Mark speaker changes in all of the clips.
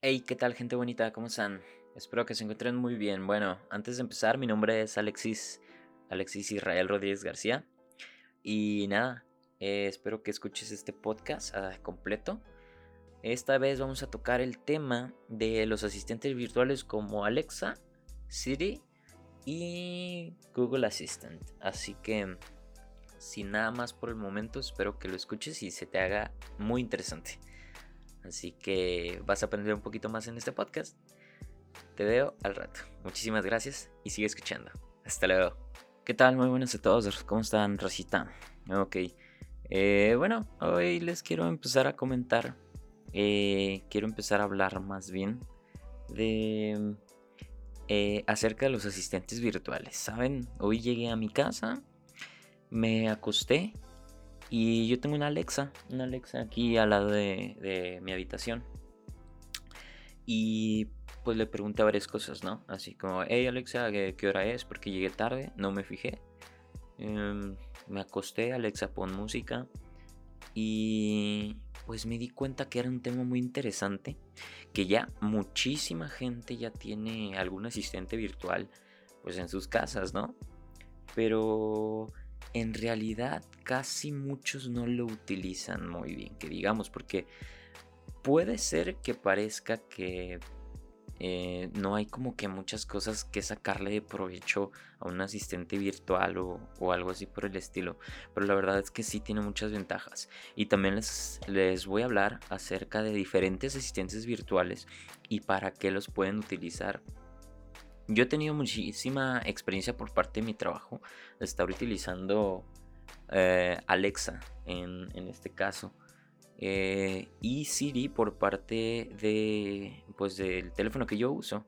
Speaker 1: Hey, ¿qué tal gente bonita? ¿Cómo están? Espero que se encuentren muy bien. Bueno, antes de empezar, mi nombre es Alexis, Alexis Israel Rodríguez García. Y nada, eh, espero que escuches este podcast ah, completo. Esta vez vamos a tocar el tema de los asistentes virtuales como Alexa, Siri y Google Assistant. Así que, sin nada más por el momento, espero que lo escuches y se te haga muy interesante. Así que vas a aprender un poquito más en este podcast. Te veo al rato. Muchísimas gracias y sigue escuchando. Hasta luego. ¿Qué tal? Muy buenas a todos. ¿Cómo están, Rosita? Ok. Eh, bueno, hoy les quiero empezar a comentar. Eh, quiero empezar a hablar más bien de eh, acerca de los asistentes virtuales. Saben, hoy llegué a mi casa, me acosté y yo tengo una Alexa, una Alexa aquí al lado de, mi habitación. Y pues le pregunté varias cosas, ¿no? Así como, hey Alexa, ¿qué, hora es? Porque llegué tarde, no me fijé. Em, me acosté, Alexa, pon música. Y pues me di cuenta que era un tema muy interesante. Que ya muchísima gente ya tiene algún asistente virtual pues en sus casas, ¿no? Pero en realidad casi muchos no lo utilizan muy bien, que digamos, porque puede ser que parezca que eh, no hay como que muchas cosas que sacarle de provecho a un asistente virtual o, algo así por el estilo. Pero la verdad es que sí tiene muchas ventajas. Y también les, les voy a hablar acerca de diferentes asistentes virtuales y para qué los pueden utilizar yo he tenido muchísima experiencia por parte de mi trabajo de estar utilizando eh, Alexa en, este caso. Eh, y Siri por parte de pues del teléfono que yo uso.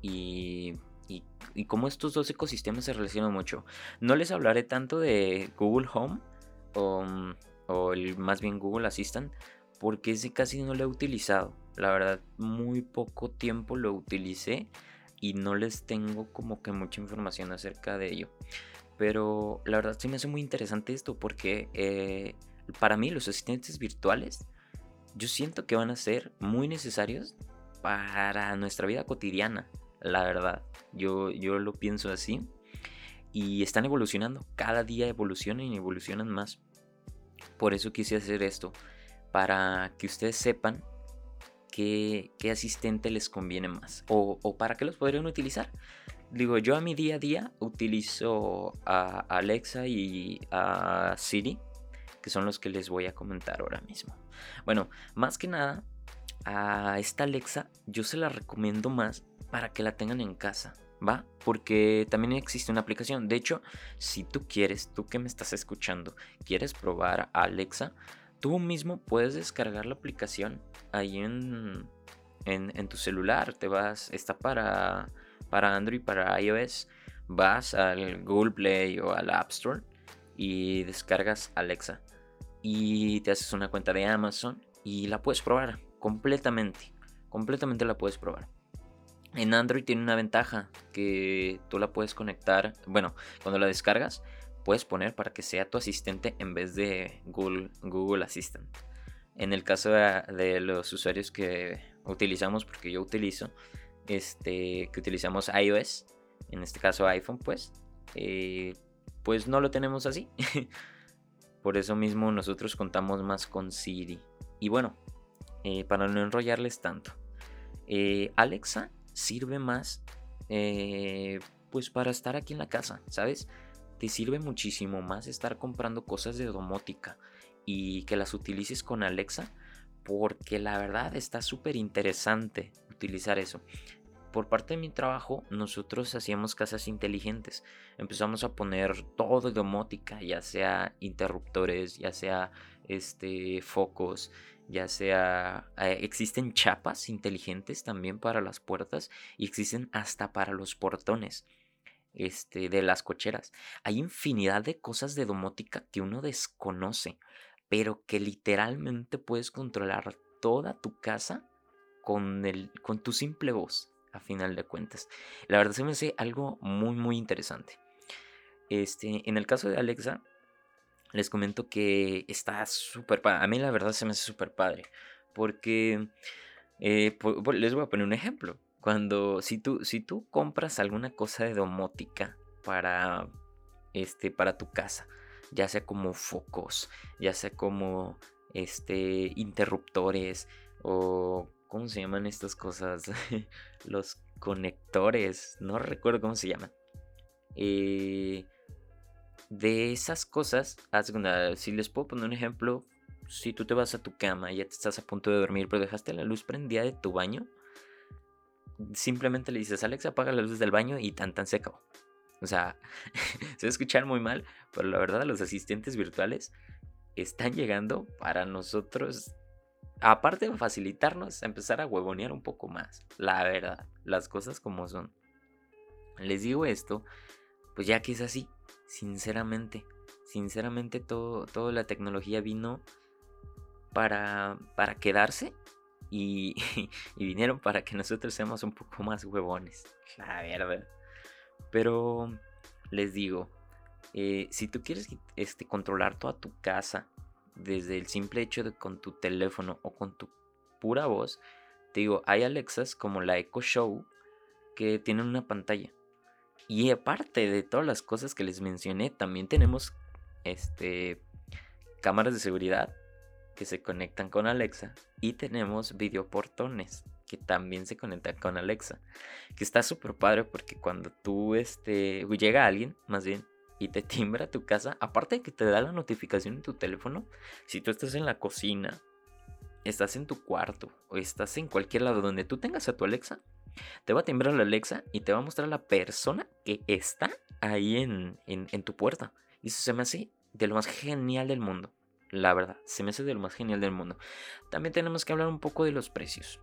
Speaker 1: Y, y, como estos dos ecosistemas se relacionan mucho. No les hablaré tanto de Google Home o, o el, más bien Google Assistant porque ese casi no lo he utilizado. La verdad, muy poco tiempo lo utilicé y no les tengo como que mucha información acerca de ello. Pero la verdad sí me hace muy interesante esto porque eh, para mí los asistentes virtuales yo siento que van a ser muy necesarios para nuestra vida cotidiana, la verdad. Yo, yo lo pienso así. Y están evolucionando, cada día evolucionan y evolucionan más. Por eso quise hacer esto, para que ustedes sepan qué, asistente les conviene más o, para qué los podrían utilizar. Digo, yo a mi día a día utilizo a Alexa y a Siri, que son los que les voy a comentar ahora mismo. Bueno, más que nada, a esta Alexa yo se la recomiendo más para que la tengan en casa. ¿Va? Porque también existe una aplicación. De hecho, si tú quieres, tú que me estás escuchando, quieres probar a Alexa, tú mismo puedes descargar la aplicación ahí en, en, tu celular. Te vas, está para, para Android, para iOS. Vas al Google Play o al App Store y descargas Alexa. Y te haces una cuenta de Amazon y la puedes probar completamente. Completamente la puedes probar. En Android tiene una ventaja que tú la puedes conectar. Bueno, cuando la descargas, puedes poner para que sea tu asistente en vez de Google, Google Assistant. En el caso de, los usuarios que utilizamos, porque yo utilizo, este, que utilizamos iOS, en este caso iPhone, pues, eh, pues no lo tenemos así. Por eso mismo nosotros contamos más con Siri. Y bueno, eh, para no enrollarles tanto, eh, Alexa sirve más, pues para estar aquí en la casa, ¿sabes? Te sirve muchísimo más estar comprando cosas de domótica y que las utilices con Alexa porque la verdad está súper interesante utilizar eso. Por parte de mi trabajo, nosotros hacíamos casas inteligentes. Empezamos a poner todo de domótica, ya sea interruptores, ya sea este, focos, ya sea... Eh, existen chapas inteligentes también para las puertas y existen hasta para los portones este, de las cocheras. Hay infinidad de cosas de domótica que uno desconoce, pero que literalmente puedes controlar toda tu casa con, el, con tu simple voz, a final de cuentas. La verdad se me hace algo muy, muy interesante. Este, en el caso de Alexa, les comento que está súper padre. A mí la verdad se me hace súper padre. Porque Eh, les voy a poner un ejemplo. Cuando, si tú, si tú compras alguna cosa de domótica para, este, para tu casa, ya sea como focos, ya sea como este, interruptores o ¿cómo se llaman estas cosas? Los conectores, no recuerdo cómo se llaman. Eh, de esas cosas, si les puedo poner un ejemplo, si tú te vas a tu cama y ya te estás a punto de dormir, pero dejaste la luz prendida de tu baño, simplemente le dices, Alex, apaga la luz del baño y tan tan se. O sea, se va a escuchar muy mal, pero la verdad los asistentes virtuales están llegando para nosotros, aparte de facilitarnos, a empezar a huevonear un poco más. La verdad, las cosas como son. Les digo esto, pues ya que es así, sinceramente. Sinceramente, todo, toda la tecnología vino para, para quedarse y, vinieron para que nosotros seamos un poco más huevones. La verdad. Pero les digo, eh, si tú quieres este, controlar toda tu casa desde el simple hecho de con tu teléfono o con tu pura voz, te digo, hay Alexas como la Echo Show que tienen una pantalla. Y aparte de todas las cosas que les mencioné, también tenemos este cámaras de seguridad que se conectan con Alexa y tenemos videoportones que también se conectan con Alexa. Que está súper padre porque cuando tú este llega alguien, más bien, y te timbra tu casa, aparte de que te da la notificación en tu teléfono, si tú estás en la cocina, estás en tu cuarto o estás en cualquier lado donde tú tengas a tu Alexa, te va a timbrar la Alexa y te va a mostrar la persona que está ahí en, en tu puerta. Y eso se me hace de lo más genial del mundo. La verdad, se me hace de lo más genial del mundo. También tenemos que hablar un poco de los precios.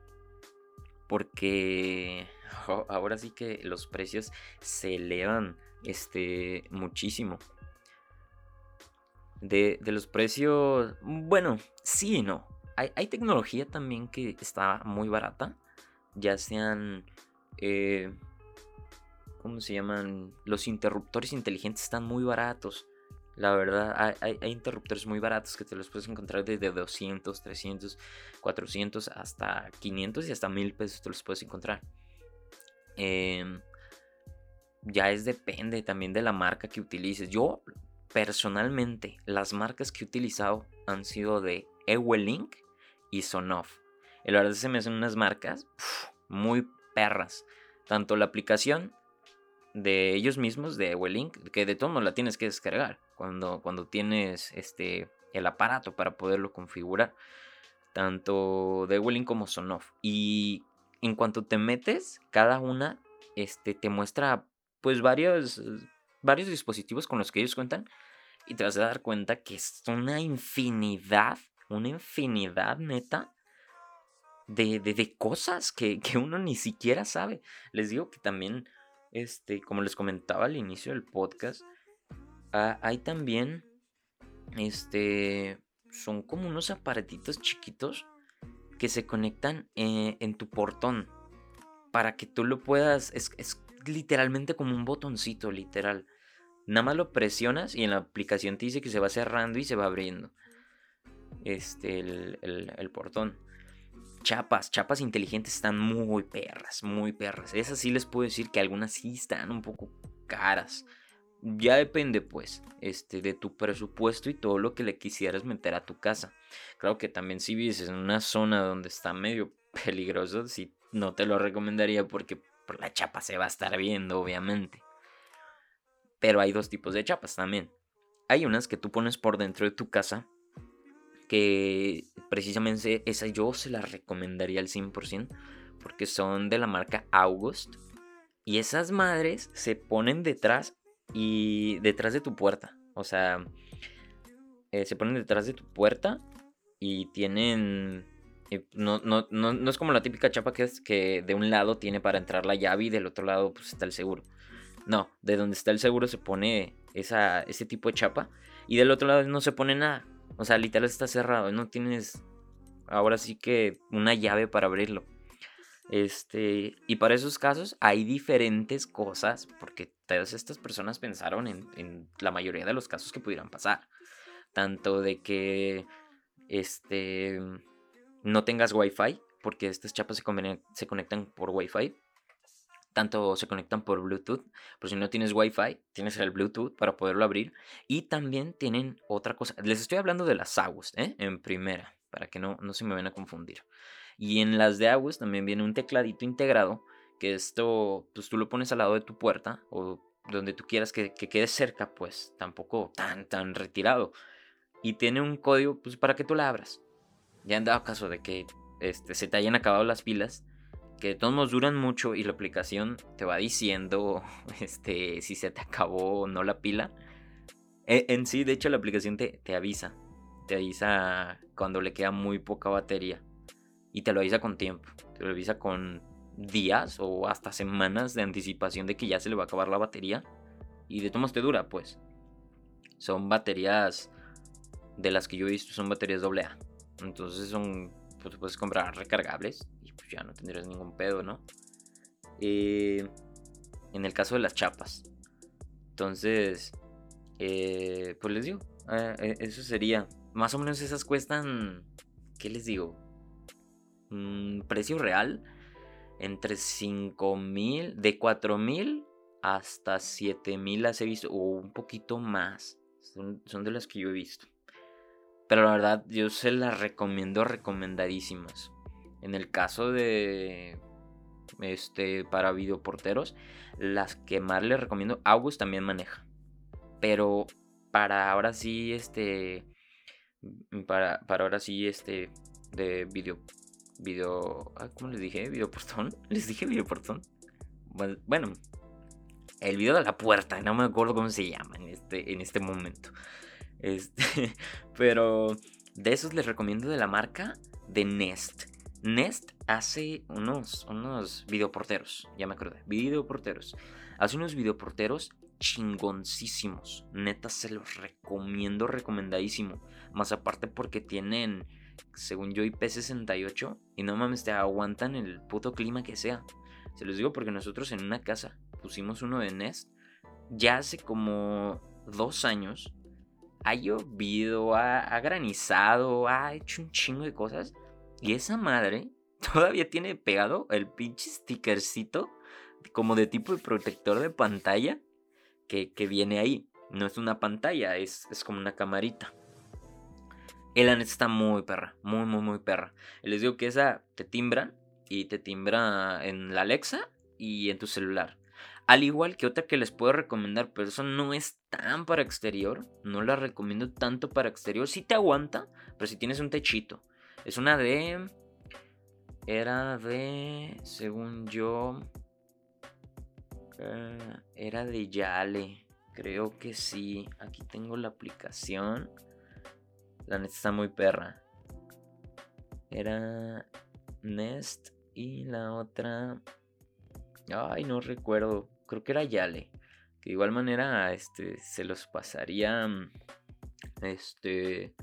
Speaker 1: Porque ahora sí que los precios se elevan este, muchísimo. De, los precios, bueno, sí y no. Hay, hay, tecnología también que está muy barata. Ya sean... Eh, ¿Cómo se llaman? Los interruptores inteligentes están muy baratos. La verdad, hay, interruptores muy baratos que te los puedes encontrar desde 200, 300, 400 hasta 500 y hasta 1000 pesos te los puedes encontrar. Em, ya es depende también de la marca que utilices. Yo personalmente, las marcas que he utilizado han sido de Ewelink y Sonoff. La verdad se me hacen unas marcas muy perras. Tanto la aplicación de ellos mismos, de Ewelink, que de todo no la tienes que descargar cuando, cuando tienes este, el aparato para poderlo configurar. Tanto de Ewelink como Sonoff. Y en cuanto te metes, cada una este, te muestra pues varios, varios dispositivos con los que ellos cuentan. Y te vas a dar cuenta que es una infinidad, una infinidad neta de, de, cosas que, que, uno ni siquiera sabe. Les digo que también, este, como les comentaba al inicio del podcast, Ah, hay también, este, son como unos aparatitos chiquitos que se conectan eh, en tu portón para que tú lo puedas, es, literalmente como un botoncito, literal. Nada más lo presionas y en la aplicación te dice que se va cerrando y se va abriendo. Este, el, el portón. Chapas, chapas inteligentes están muy perras, muy perras. Esas sí les puedo decir que algunas sí están un poco caras. Ya depende pues este, de tu presupuesto y todo lo que le quisieras meter a tu casa. Claro que también si vives en una zona donde está medio peligroso, sí, no te lo recomendaría porque por la chapa se va a estar viendo, obviamente. Pero hay dos tipos de chapas también. Hay unas que tú pones por dentro de tu casa, que precisamente esa yo se la recomendaría al 100%, porque son de la marca August. Y esas madres se ponen detrás y detrás de tu puerta. O sea, eh, se ponen detrás de tu puerta y tienen... Eh, no, no, no, es como la típica chapa que es que de un lado tiene para entrar la llave y del otro lado pues está el seguro. No, de donde está el seguro se pone esa, ese tipo de chapa y del otro lado no se pone nada. O sea, literal está cerrado, no tienes ahora sí que una llave para abrirlo. Este, y para esos casos hay diferentes cosas, porque todas estas personas pensaron en, la mayoría de los casos que pudieran pasar. Tanto de que este, no tengas wifi, porque estas chapas se, se conectan por Wi-Fi. Tanto se conectan por Bluetooth, pero si no tienes Wi-Fi, tienes el Bluetooth para poderlo abrir. Y también tienen otra cosa. Les estoy hablando de las August, ¿eh? En primera, para que no, no se me vayan a confundir. Y en las de August también viene un tecladito integrado, que esto, pues tú lo pones al lado de tu puerta o donde tú quieras que, que quede cerca, pues tampoco tan, tan retirado. Y tiene un código, pues para que tú la abras. Ya han dado caso de que este, se te hayan acabado las pilas, que de todos modos duran mucho y la aplicación te va diciendo este, si se te acabó o no la pila. E, en sí, de hecho, la aplicación te, te avisa. Te avisa cuando le queda muy poca batería. Y te lo avisa con tiempo. Te lo avisa con días o hasta semanas de anticipación de que ya se le va a acabar la batería. Y de todos te dura, pues. Son baterías de las que yo he visto, son baterías AA. Entonces son, pues puedes comprar recargables ya no tendrías ningún pedo, ¿no? Eh, en el caso de las chapas. Entonces, eh, pues les digo, eh, eso sería. Más o menos esas cuestan, ¿qué les digo? Mm, precio real entre 5 mil, de 4 mil hasta 7 mil las he visto, o un poquito más. Son, son, de las que yo he visto. Pero la verdad, yo se las recomiendo recomendadísimas. En el caso de. Este, para videoporteros, las que más les recomiendo, August también maneja. Pero para ahora sí, este. Para, para ahora sí, este. De video video. ¿Cómo les dije? ¿Videoportón? ¿Les dije videoportón? Bueno, el video de la puerta, no me acuerdo cómo se llama en este, en este momento. Este, pero de esos les recomiendo de la marca de Nest. Nest hace unos, unos videoporteros, ya me acordé, videoporteros. Hace unos videoporteros chingoncísimos. Neta, se los recomiendo, recomendadísimo. Más aparte porque tienen según yo, IP68. Y no mames, te aguantan el puto clima que sea. Se los digo porque nosotros en una casa pusimos uno de Nest. Ya hace como dos años. Ha llovido, ha, granizado, ha hecho un chingo de cosas. Y esa madre todavía tiene pegado el pinche stickercito como de tipo protector de pantalla que, viene ahí. No es una pantalla, es, es como una camarita. El neta está muy perra, muy, muy, muy perra. Les digo que esa te timbra y te timbra en la Alexa y en tu celular. Al igual que otra que les puedo recomendar, pero eso no es tan para exterior. No la recomiendo tanto para exterior. Sí te aguanta, pero si tienes un techito. Es una de... Era de... Según yo... Eh, era de Yale. Creo que sí. Aquí tengo la aplicación. La neta está muy perra. Era Nest y la otra. Ay, no recuerdo. Creo que era Yale. Que de igual manera, este, se los pasaría. Este.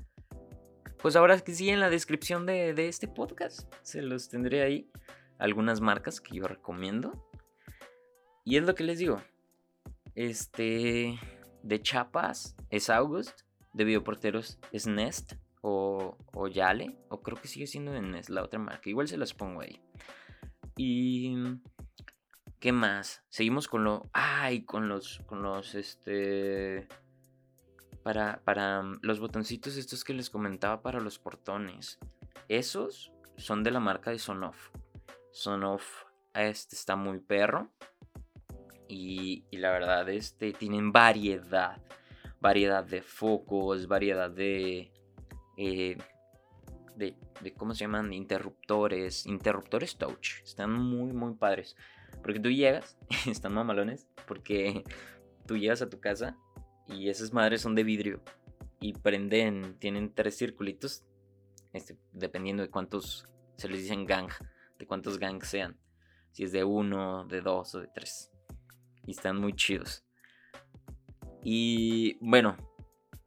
Speaker 1: Pues ahora sí, en la descripción de, de este podcast. Se los tendré ahí. Algunas marcas que yo recomiendo. Y es lo que les digo. Este. De chapas es August de videoporteros es Nest o, o, Yale, o creo que sigue siendo de Nest la otra marca. Igual se las pongo ahí. Y. ¿Qué más? Seguimos con lo. Ay, con los. Con los. Este. Para, para los botoncitos estos que les comentaba para los portones. Esos son de la marca de Sonoff. Sonoff este está muy perro. Y, y la verdad, este tienen variedad variedad de focos, variedad de, eh, de, de, ¿cómo se llaman? Interruptores, interruptores touch. Están muy, muy padres. Porque tú llegas, están mamalones, porque tú llegas a tu casa y esas madres son de vidrio y prenden, tienen tres circulitos, este, dependiendo de cuántos se les dicen gang, de cuántos gangs sean. Si es de uno, de dos o de tres. Y están muy chidos. Y bueno,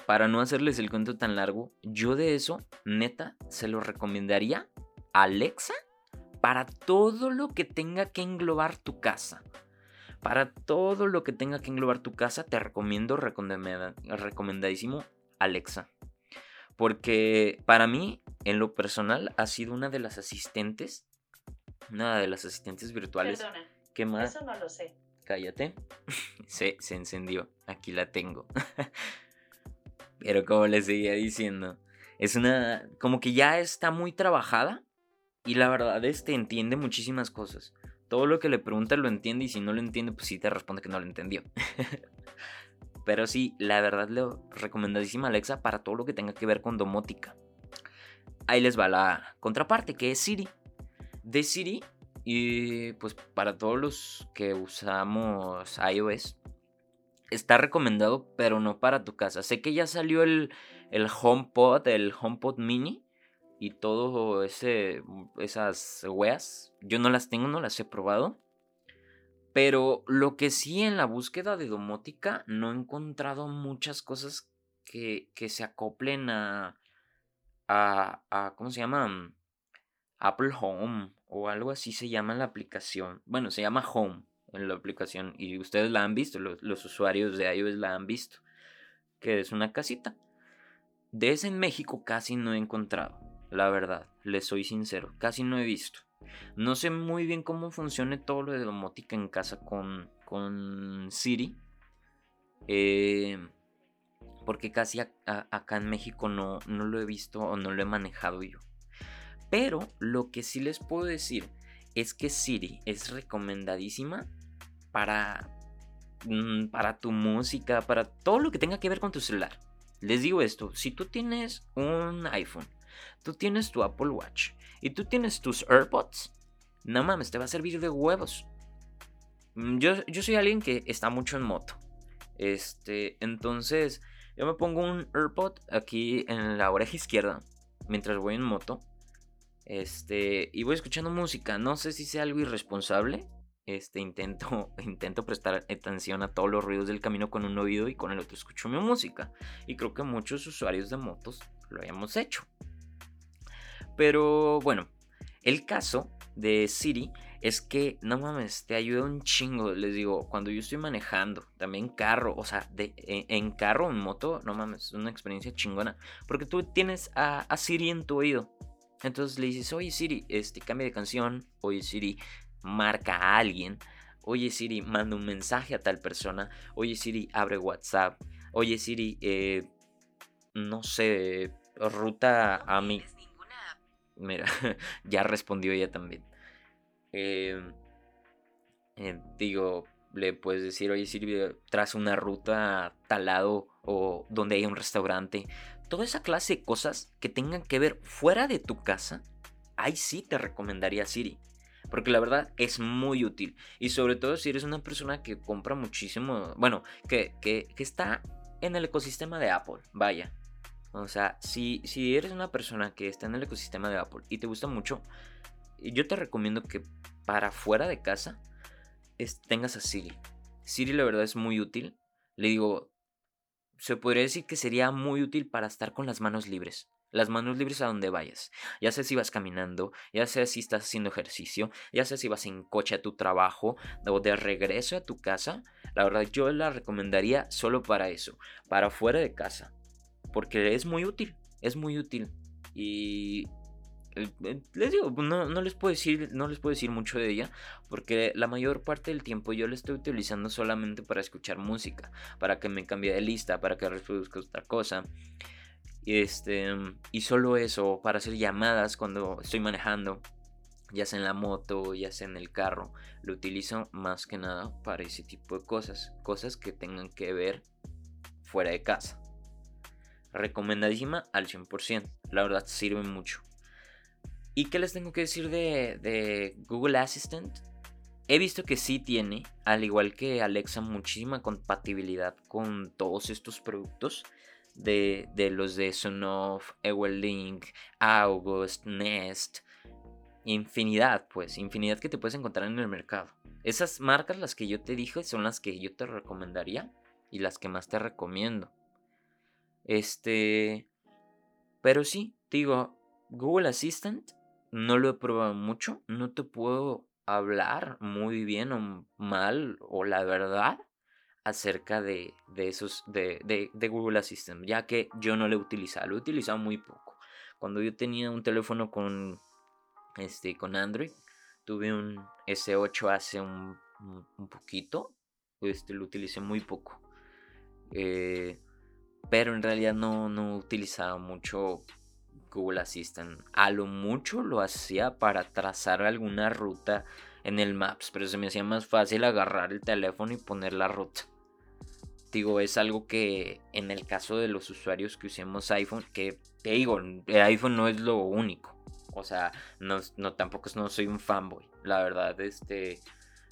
Speaker 1: para no hacerles el cuento tan largo, yo de eso, neta, se lo recomendaría a Alexa para todo lo que tenga que englobar tu casa. Para todo lo que tenga que englobar tu casa, te recomiendo recomendadísimo Alexa. Porque para mí en lo personal ha sido una de las asistentes, una de las asistentes virtuales
Speaker 2: Perdona,
Speaker 1: que más...
Speaker 2: eso no lo sé.
Speaker 1: Cállate. se, se encendió. Aquí la tengo. Pero como les seguía diciendo, es una... como que ya está muy trabajada y la verdad es que entiende muchísimas cosas. Todo lo que le pregunta lo entiende y si no lo entiende, pues sí te responde que no lo entendió. Pero sí, la verdad le recomendadísima Alexa para todo lo que tenga que ver con domótica. Ahí les va la contraparte, que es Siri. De Siri, y pues para todos los que usamos iOS, está recomendado, pero no para tu casa. Sé que ya salió el, el HomePod, el HomePod Mini y todo ese esas weas. Yo no las tengo, no las he probado. Pero lo que sí en la búsqueda de domótica no he encontrado muchas cosas que, que se acoplen a, a, a, ¿cómo se llama? Apple Home o algo así se llama la aplicación. Bueno, se llama Home en la aplicación y ustedes la han visto, los, los usuarios de iOS la han visto, que es una casita. De ese en México casi no he encontrado, la verdad, les soy sincero, casi no he visto. No sé muy bien cómo funcione todo lo de domótica en casa con, con Siri. Eh, porque casi acá en México no, no lo he visto o no lo he manejado yo. Pero lo que sí les puedo decir es que Siri es recomendadísima para, mm, para tu música, para todo lo que tenga que ver con tu celular. Les digo esto, si tú tienes un iPhone, tú tienes tu Apple Watch y tú tienes tus AirPods, no mames, te va a servir de huevos. Mm, yo, yo soy alguien que está mucho en moto. Este, entonces, yo me pongo un AirPod aquí en la oreja izquierda mientras voy en moto. Este, y voy escuchando música. No sé si sea algo irresponsable. Este, intento, intento prestar atención a todos los ruidos del camino con un oído y con el otro escucho mi música. Y creo que muchos usuarios de motos lo hayamos hecho. Pero bueno, el caso de Siri es que, no mames, te ayuda un chingo. Les digo, cuando yo estoy manejando, también carro, o sea, de, en, carro, en moto, no mames, es una experiencia chingona. Porque tú tienes a, a, Siri en tu oído. Entonces le dices, oye Siri, este, cambia de canción. Oye Siri, marca a alguien. Oye Siri, manda un mensaje a tal persona. Oye Siri, abre WhatsApp. Oye Siri, eh, no sé, ruta a mi Mira, ya respondió ella también. Em, eh, digo, le puedes decir, oye Silvia, tras una ruta tal lado o donde hay un restaurante. Toda esa clase de cosas que tengan que ver fuera de tu casa, ahí sí te recomendaría Siri. Porque la verdad es muy útil. Y sobre todo si eres una persona que compra muchísimo. Bueno, que, que está en el ecosistema de Apple. Vaya. O sea, si, si eres una persona que está en el ecosistema de Apple y te gusta mucho, yo te recomiendo que para fuera de casa tengas a Siri. Siri la verdad es muy útil. Le digo, se podría decir que sería muy útil para estar con las manos libres. Las manos libres a donde vayas. Ya sea si vas caminando, ya sea si estás haciendo ejercicio, ya sea si vas en coche a tu trabajo o de regreso a tu casa. La verdad yo la recomendaría solo para eso, para fuera de casa porque es muy útil, es muy útil. Y eh, les digo, no, les puedo decir, no les puedo decir mucho de ella, porque la mayor parte del tiempo yo la estoy utilizando solamente para escuchar música, para que me cambie de lista, para que reproduzca otra cosa. Este, y solo eso, para hacer llamadas cuando estoy manejando, ya sea en la moto, ya sea en el carro, lo utilizo más que nada para ese tipo de cosas, cosas que tengan que ver fuera de casa recomendadísima al 100%. La verdad sirve mucho. ¿Y qué les tengo que decir de, Google Assistant? He visto que sí tiene, al igual que Alexa, muchísima compatibilidad con todos estos productos. De, los de Sonoff, Ewelink, August, Nest. Infinidad, pues, infinidad que te puedes encontrar en el mercado. Esas marcas, las que yo te dije, son las que yo te recomendaría y las que más te recomiendo. Este. Pero sí, digo, Google Assistant no lo he probado mucho. No te puedo hablar muy bien o mal o la verdad acerca de, de esos de, de, Google Assistant, ya que yo no lo he utilizado, lo he utilizado muy poco. Cuando yo tenía un teléfono con, este, con Android, tuve un S8 hace un, un poquito. Este, lo utilicé muy poco. Eh, pero en realidad no, no utilizaba mucho Google Assistant. A lo mucho lo hacía para trazar alguna ruta en el Maps, pero se me hacía más fácil agarrar el teléfono y poner la ruta. Digo, es algo que en el caso de los usuarios que usemos iPhone, que te digo, el iPhone no es lo único. O sea, no, no tampoco no soy un fanboy. La verdad, este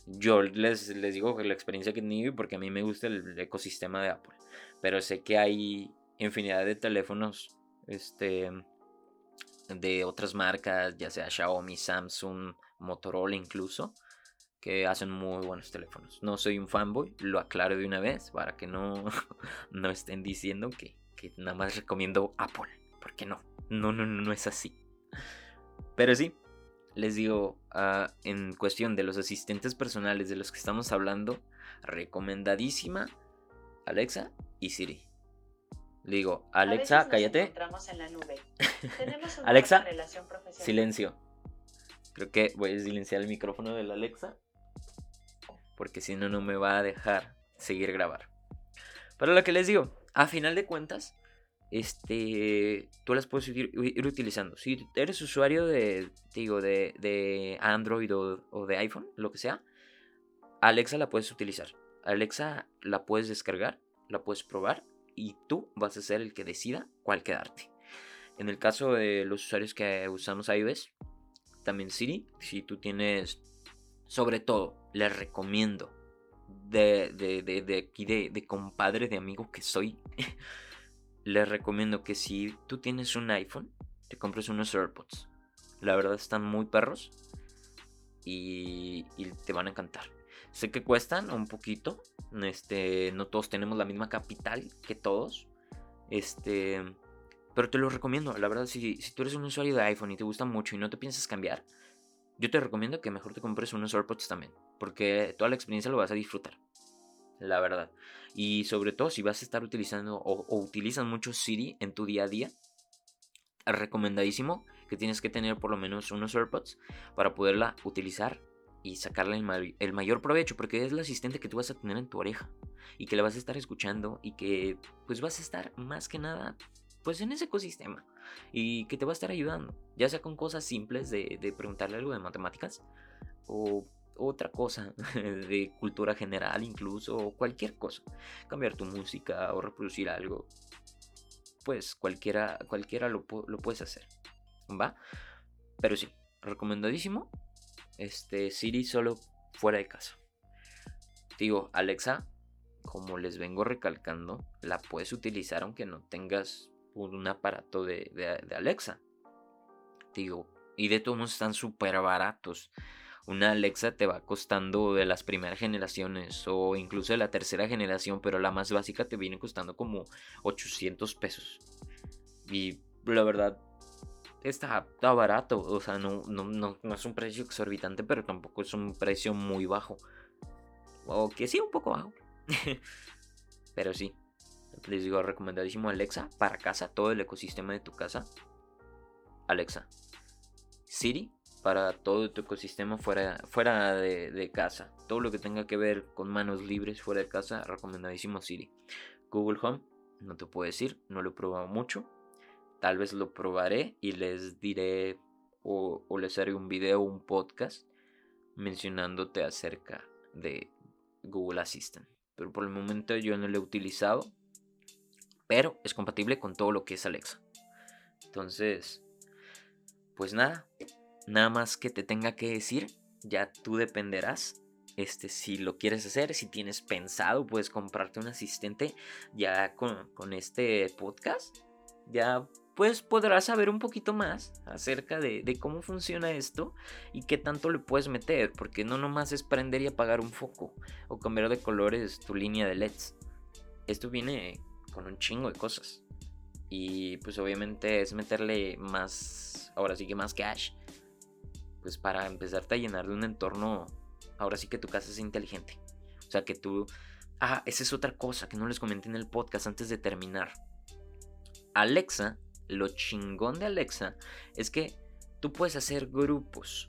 Speaker 1: yo les, les digo que la experiencia que he tenido porque a mí me gusta el ecosistema de Apple. Pero sé que hay infinidad de teléfonos este, de otras marcas, ya sea Xiaomi, Samsung, Motorola incluso, que hacen muy buenos teléfonos. No soy un fanboy, lo aclaro de una vez para que no, no estén diciendo que, que nada más recomiendo Apple, porque no, no, no, no es así. Pero sí, les digo, ah, en cuestión de los asistentes personales de los que estamos hablando, recomendadísima Alexa y Siri. Le digo, Alexa, cállate. Alexa, silencio. Creo que voy a silenciar el micrófono de la Alexa. Porque si no, no me va a dejar seguir grabar. Pero lo que les digo, a final de cuentas, este, tú las puedes ir, utilizando. Si eres usuario de, digo, de, Android o, de iPhone, lo que sea, Alexa la puedes utilizar. Alexa la puedes descargar, la puedes probar y tú vas a ser el que decida cuál quedarte. En el caso de los usuarios que usamos iOS, también Siri, si tú tienes, sobre todo, les recomiendo de, de, de, de aquí, de compadre, de amigo que soy. les recomiendo que si tú tienes un iPhone, te compres unos AirPods. La verdad están muy perros y, te van a encantar. Sé que cuestan un poquito. Este, no todos tenemos la misma capital que todos. Este, pero te lo recomiendo. La verdad, si, si tú eres un usuario de iPhone y te gusta mucho y no te piensas cambiar, yo te recomiendo que mejor te compres unos AirPods también. Porque toda la experiencia lo vas a disfrutar. La verdad. Y sobre todo si vas a estar utilizando o, utilizas mucho Siri en tu día a día, recomendadísimo que tienes que tener por lo menos unos AirPods para poderla utilizar y sacarle el, mayor provecho, porque es el asistente que tú vas a tener en tu oreja y que la vas a estar escuchando y que pues vas a estar más que nada pues en ese ecosistema y que te va a estar ayudando, ya sea con cosas simples de, de preguntarle algo de matemáticas o otra cosa, de cultura general incluso, o cualquier cosa. Cambiar tu música o reproducir algo. Pues cualquiera, cualquiera lo, lo puedes hacer. ¿Va? Pero sí, recomendadísimo. Este, Siri solo fuera de casa. Digo, Alexa, como les vengo recalcando, la puedes utilizar aunque no tengas un aparato de, Alexa. Digo, y de todos están súper baratos una Alexa te va costando de las primeras generaciones o incluso de la tercera generación, pero la más básica te viene costando como 800 pesos. Y la verdad, está, barato, o sea, no, no, es un precio exorbitante, pero tampoco es un precio muy bajo. O que sí, un poco bajo. pero sí, les digo, recomendadísimo Alexa para casa, todo el ecosistema de tu casa. Alexa. Siri para todo tu ecosistema fuera, fuera de, casa. Todo lo que tenga que ver con manos libres fuera de casa, recomendadísimo Siri. Google Home, no te puedo decir, no lo he probado mucho. Tal vez lo probaré y les diré o, les haré un video o un podcast mencionándote acerca de Google Assistant. Pero por el momento yo no lo he utilizado. Pero es compatible con todo lo que es Alexa. Entonces, pues nada, nada más que te tenga que decir, ya tú dependerás. Este, si lo quieres hacer, si tienes pensado, puedes comprarte un asistente ya con, este podcast. Ya pues podrás saber un poquito más acerca de, cómo funciona esto y qué tanto le puedes meter, porque no nomás es prender y apagar un foco o cambiar de colores tu línea de LEDs. Esto viene con un chingo de cosas. Y pues obviamente es meterle más, ahora sí que más cash pues para empezarte a llenar de un entorno, ahora sí que tu casa es inteligente. O sea, que tú... Ah, esa es otra cosa que no les comenté en el podcast antes de terminar. Alexa lo chingón de Alexa es que tú puedes hacer grupos.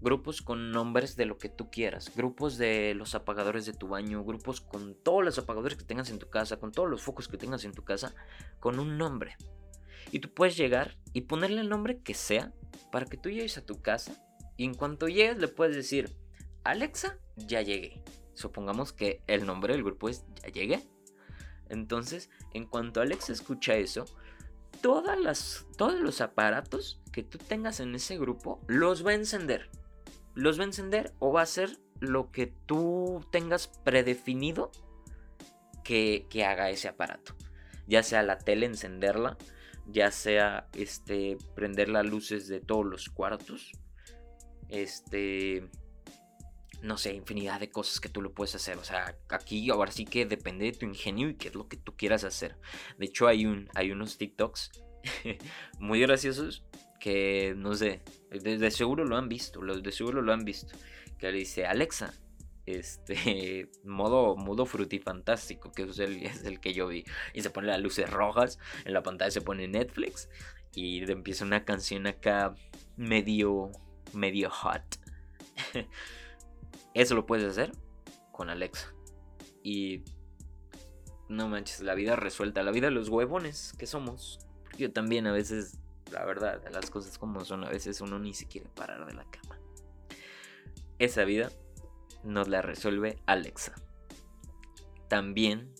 Speaker 1: Grupos con nombres de lo que tú quieras. Grupos de los apagadores de tu baño. Grupos con todos los apagadores que tengas en tu casa. Con todos los focos que tengas en tu casa. Con un nombre. Y tú puedes llegar y ponerle el nombre que sea. Para que tú llegues a tu casa. Y en cuanto llegues le puedes decir. Alexa, ya llegué. Supongamos que el nombre del grupo es Ya llegué. Entonces, en cuanto Alexa escucha eso, todas las, todos los aparatos que tú tengas en ese grupo los va a encender. Los va a encender o va a hacer lo que tú tengas predefinido que, que haga ese aparato. Ya sea la tele encenderla, ya sea este prender las luces de todos los cuartos, este no sé, infinidad de cosas que tú lo puedes hacer. O sea, aquí ahora sí que depende de tu ingenio y qué es lo que tú quieras hacer. De hecho, hay, un, hay unos TikToks muy graciosos que, no sé, de, seguro lo han visto, de seguro lo han visto. Que le dice, Alexa, este modo, modo frutifantástico, que es el, es el que yo vi. Y se pone las luces rojas, en la pantalla se pone Netflix y empieza una canción acá medio, medio hot. Eso lo puedes hacer con Alexa. Y no manches, la vida resuelta, la vida de los huevones que somos. Yo también a veces, la verdad, las cosas como son, a veces uno ni se quiere parar de la cama. Esa vida nos la resuelve Alexa. También,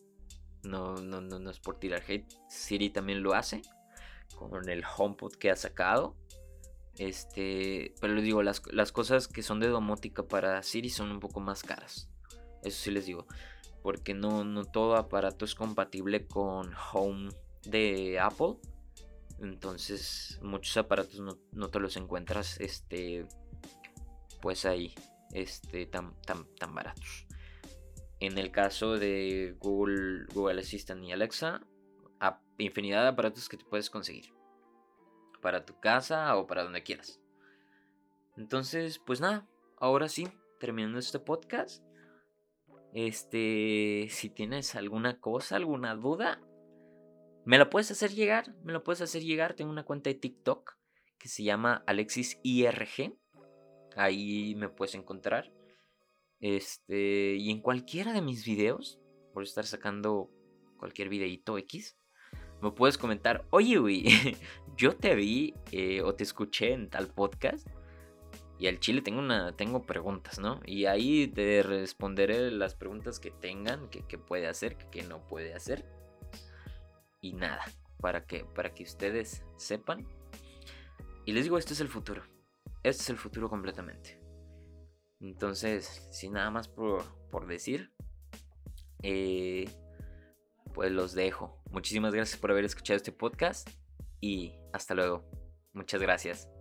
Speaker 1: no, no, no, no es por tirar hate, Siri también lo hace con el HomePod que ha sacado. Este, pero les digo, las, cosas que son de domótica para Siri son un poco más caras. Eso sí les digo. Porque no, todo aparato es compatible con Home de Apple. Entonces, muchos aparatos no, te los encuentras este, pues ahí, este, tan baratos. En el caso de Google, Google Assistant y Alexa, infinidad de aparatos que te puedes conseguir para tu casa o para donde quieras. Entonces, pues nada, ahora sí, terminando este podcast. Este, si tienes alguna cosa, alguna duda, me la puedes hacer llegar, me la puedes hacer llegar. Tengo una cuenta de TikTok que se llama Alexis IRG. Ahí me puedes encontrar. Este, y en cualquiera de mis videos, por estar sacando cualquier videito X, me puedes comentar, oye, güey, yo te vi eh, o te escuché en tal podcast y al chile tengo, una, tengo preguntas, ¿no? Y ahí te responderé las preguntas que tengan, que, puede hacer, que, no puede hacer. Y nada, para que, para que ustedes sepan. Y les digo, este es el futuro. Este es el futuro completamente. Entonces, sin nada más por, por decir, eh, pues los dejo. Muchísimas gracias por haber escuchado este podcast y hasta luego. Muchas gracias.